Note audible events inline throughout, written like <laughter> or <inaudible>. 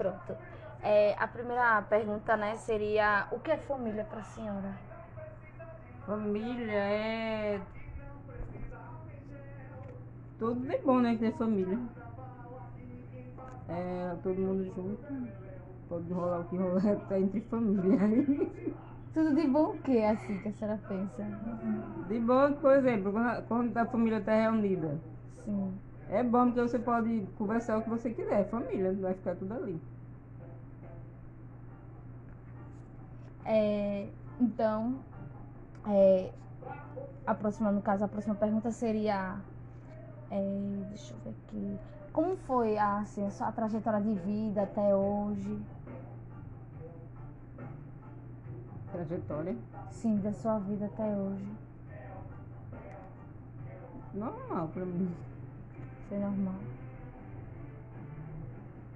Pronto. É, a primeira pergunta, né, seria o que é família para a senhora? Família é. Tudo de bom, né? Ter família. É todo mundo junto. Pode rolar o que rolar, <laughs> tá entre família. Tudo de bom o que, assim, que a senhora pensa? De bom, por exemplo, quando a família está reunida. Sim. É bom porque você pode conversar o que você quiser, família, vai ficar tudo ali. É, então, é, a próxima, no caso, a próxima pergunta seria. é, deixa eu ver aqui. Como foi assim, a sua trajetória de vida até hoje? Trajetória. Sim, da sua vida até hoje. Normal pra mim. Foi normal.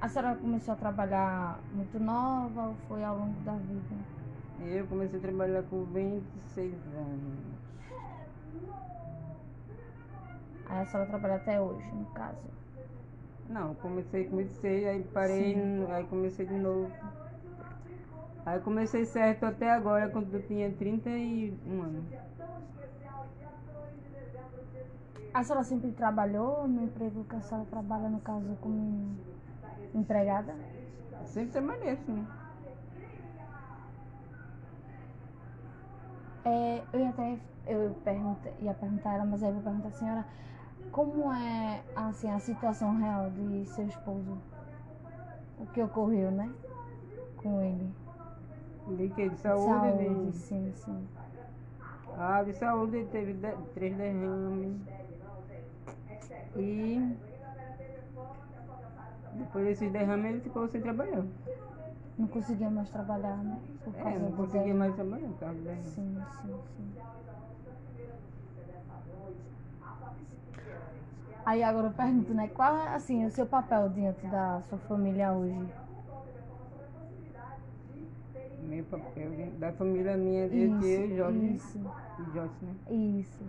A senhora começou a trabalhar muito nova ou foi ao longo da vida? Eu comecei a trabalhar com 26 anos. Aí a senhora trabalha até hoje, no caso. Não, comecei com 26, aí parei, Sim. aí comecei de novo. Aí comecei certo até agora, quando eu tinha 31 anos. A senhora sempre trabalhou no emprego que a senhora trabalha, no caso, como empregada? Sempre trabalhei assim. É, eu ia até eu pergunta, ia perguntar ela, mas aí eu vou perguntar à senhora como é assim, a situação real de seu esposo? O que ocorreu, né? Com ele. De que? De saúde? Saúde, De... sim, sim. Ah, de saúde ele teve de... três derrames. E depois desses derrames ele ficou sem trabalhar. Não conseguia mais trabalhar, né? Por É, não conseguia mais trabalhar por causa do derrame. Sim, sim, sim. Aí agora eu pergunto, né? Qual é assim, o seu papel diante da sua família hoje? Meu papel dentro da família minha, de que eu e Jorge. isso, E Jorge, né? isso.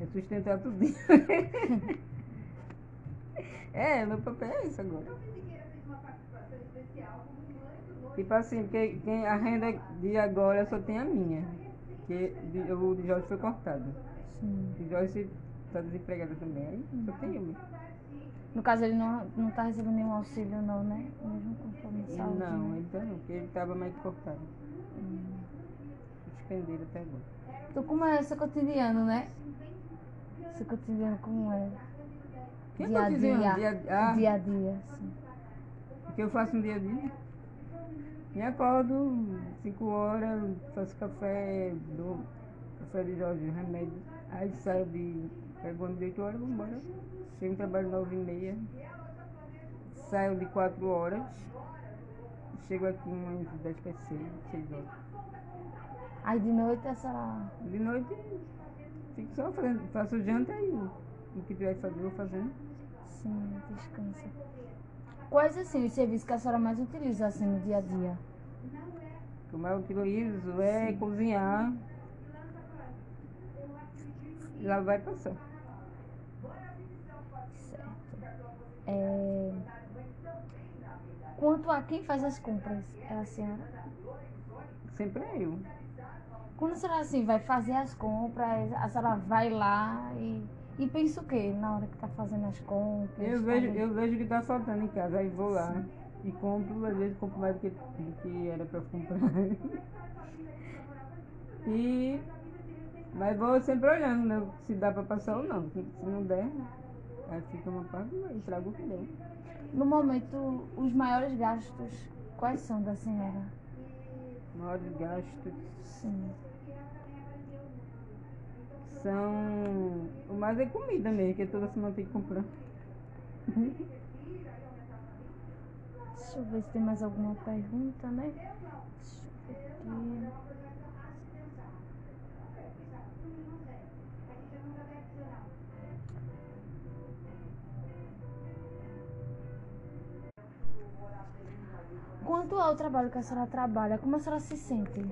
É sustentar tudo. <laughs> é, meu papel é isso agora. Tipo assim, porque quem, a renda de agora só tem a minha. Que de- o de Jorge foi cortado. Sim. O Jorge está desempregado também. Aí só tem eu. mesmo. No caso, ele não, não tá recebendo nenhum auxílio, não, né? Mesmo saúde. Não, né? então não, porque ele estava mais cortado. Hum. Suspenderam até agora. Então, como é seu cotidiano, né? Seu cotidiano, como é? Quem dia a dia, dia, ah, dia a dia, assim. O que eu faço no dia a dia? Me acordo 5 horas, faço café, dou café de Jorge, remédio. Aí saio de. Pego de 8 horas, vou embora. Chego no trabalho 9 e meia. Saio de 4 horas. Chego aqui umas 10 para 6, 6 horas. Aí de noite a senhora De noite fico só fazendo, faço janta e o que tiver que fazer, eu vou fazendo. sim, descansa. Quais assim os serviços que a senhora mais utiliza assim no dia a dia? O que eu mais utilizo é cozinhar. E lá vai passar. Certo. É... Quanto a quem faz as compras, é a senhora? Sempre é eu. Quando a senhora assim vai fazer as compras, a senhora vai lá e, e pensa o quê na hora que tá fazendo as compras? Eu vejo, eu vejo o que tá faltando em casa, aí vou lá e compro, às vezes compro mais do que, do que era pra comprar. <laughs> e mas vou sempre olhando né, se dá pra passar ou não. Se se não der, aí fica uma parte e trago o que der. No momento, os maiores gastos, quais são da senhora? Maiores gastos Sim. são. O mais é comida mesmo, que toda semana tem que comprar. Deixa eu ver se tem mais alguma pergunta, né? Deixa eu ver aqui. Quanto ao trabalho que a senhora trabalha, como a senhora se sente?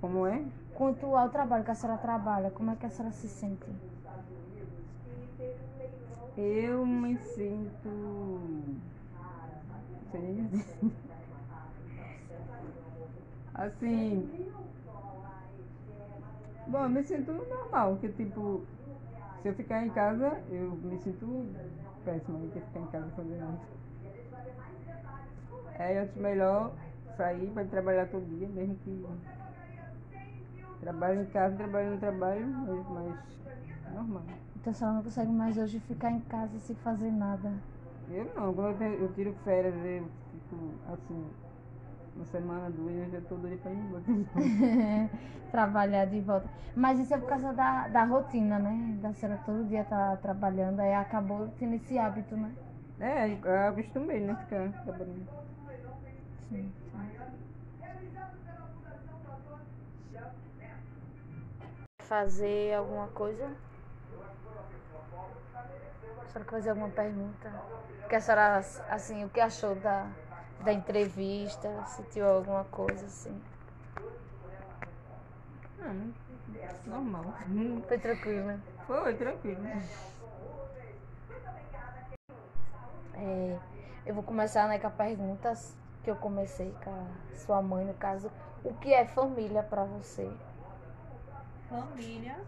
Como é? Quanto ao trabalho que a senhora trabalha, como é que a senhora se sente? Eu me sinto Assim. Bom, eu me sinto normal, porque tipo, se eu ficar em casa, eu me sinto péssimo do que ficar em casa fazendo nada. É, eu acho melhor sair para trabalhar todo dia, mesmo que trabalho em casa, trabalho no trabalho, mas, mas normal. Então a senhora não consegue mais hoje ficar em casa sem fazer nada. Eu não, quando eu, tiro férias, eu fico assim, uma semana, duas, eu já tô doido pra ir embora. <laughs> Trabalhar de volta. Mas isso é por causa da, da rotina, né? Da senhora todo dia tá trabalhando, aí acabou tendo esse hábito, né? É, eu acostumei, né? Ficar trabalhando. Sim. Fazer alguma coisa? A senhora quer fazer alguma pergunta? Que a senhora, assim, o que achou da, da entrevista? Sentiu alguma coisa, assim? Não, normal. Foi tranquilo, né? Foi, tranquilo. É, eu vou começar né, com as perguntas que eu comecei com a sua mãe, no caso. O que é família pra você? Família,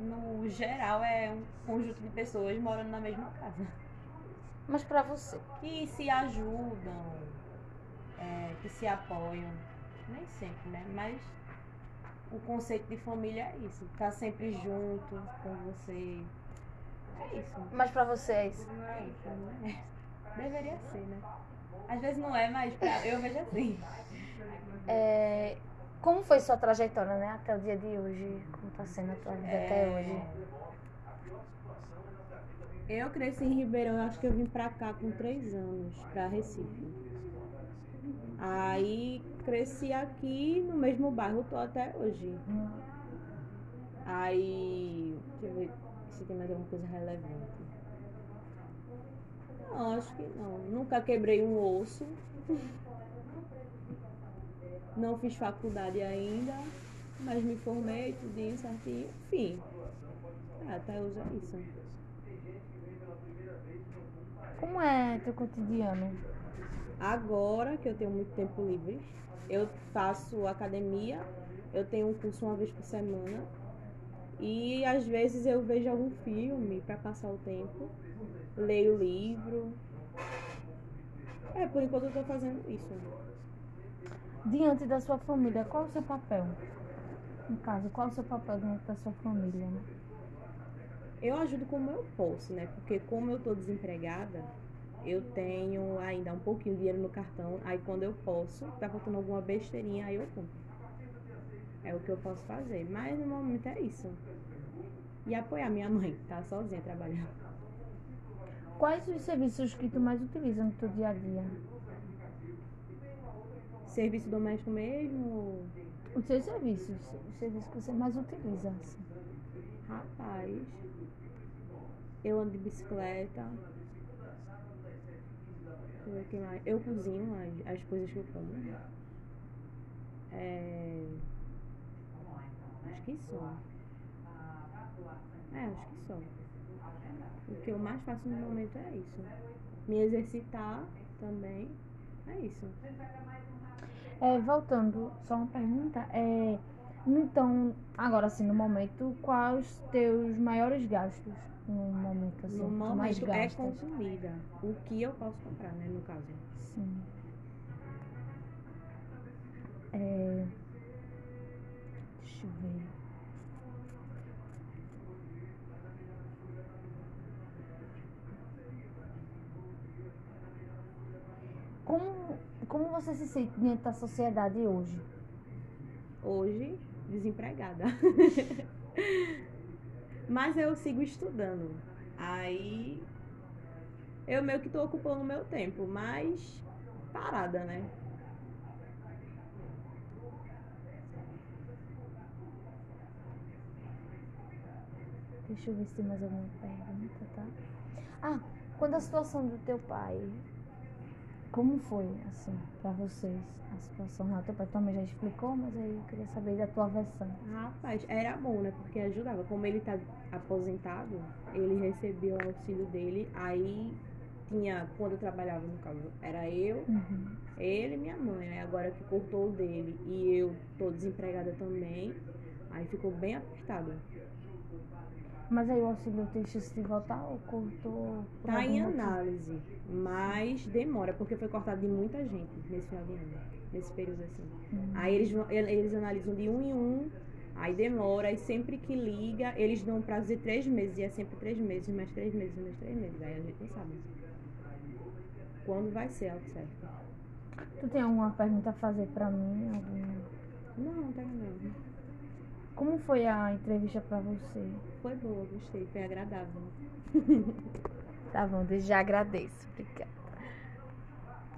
no geral, é um conjunto de pessoas morando na mesma casa. Mas pra você? Que se ajudam, é, que se apoiam. Nem sempre, né? Mas o conceito de família é isso. Tá sempre junto com você. É isso. Mas pra você é isso? É isso, né? Deveria ser, né? Às vezes não é, mas pra- eu vejo assim. É, como foi sua trajetória, né? Até o dia de hoje? Como tá sendo a tua vida até É, hoje? Eu cresci em Ribeirão, eu acho que eu vim pra cá com três anos, pra Recife. Aí cresci aqui no mesmo bairro, tô até hoje. Aí, deixa eu ver se tem mais alguma coisa relevante. Não, acho que não. Nunca quebrei um osso. Não fiz faculdade ainda, mas me formei tudinho certinho. Enfim, é, até hoje é isso. Como é teu cotidiano? Agora que eu tenho muito tempo livre, eu faço academia, eu tenho um curso uma vez por semana e às vezes eu vejo algum filme para passar o tempo, leio livro. É, por enquanto eu tô fazendo isso. Diante da sua família, qual é o seu papel? No caso, qual é o seu papel diante da sua família, né? Eu ajudo como eu posso, né? Porque como eu tô desempregada, eu tenho ainda um pouquinho de dinheiro no cartão, aí quando eu posso, tá faltando alguma besteirinha, aí eu compro. É o que eu posso fazer. Mas no momento é isso. E apoiar minha mãe, que tá sozinha trabalhando. Quais os serviços que tu mais utiliza no teu dia a dia? Serviço doméstico mesmo, Os seus serviços, os serviços que você mais utiliza. assim. rapaz. Eu ando de bicicleta. Eu cozinho as, as coisas que eu como. É... Acho que só. É, acho que só. O que eu mais faço no momento é isso. Me exercitar também. É isso. É, voltando, só uma pergunta. É, então, agora assim, no momento, quais os teus maiores gastos? No momento, assim, No tu mais momento é comida. O que eu posso comprar, né? No caso. Sim. É... Como, como você se sente diante da sociedade hoje? Hoje, desempregada. <laughs> Mas eu sigo estudando. Aí eu meio que tô ocupando o meu tempo, mas parada, né? Deixa eu ver se tem mais alguma pergunta, tá? Ah, quando a situação do teu pai, como foi, assim, pra vocês? A situação lá, teu pai também já explicou, mas aí eu queria saber da tua versão. Rapaz, era bom, né? Porque ajudava. Como ele tá aposentado, ele recebia o auxílio dele, aí tinha, quando eu trabalhava no caso, era eu, Uhum. ele e minha mãe. Aí agora que cortou o dele e eu tô desempregada também, aí ficou bem apertado. Mas aí o auxílio deixa se voltar ou cortou? por Tá em análise, mas demora, porque foi cortado de muita gente nesse final de ano, nesse período assim. Hum. Aí eles, eles analisam de um em um, aí demora, e sempre que liga, eles dão um prazo de três meses, e é sempre três meses, mais três meses, mais três meses. Aí a gente não sabe quando vai ser ao certo. Tu tem alguma pergunta a fazer pra mim? Alguma? Não, não tem não. Como foi a entrevista pra você? Foi boa, gostei, foi agradável. Tá bom, desde já agradeço. Obrigada.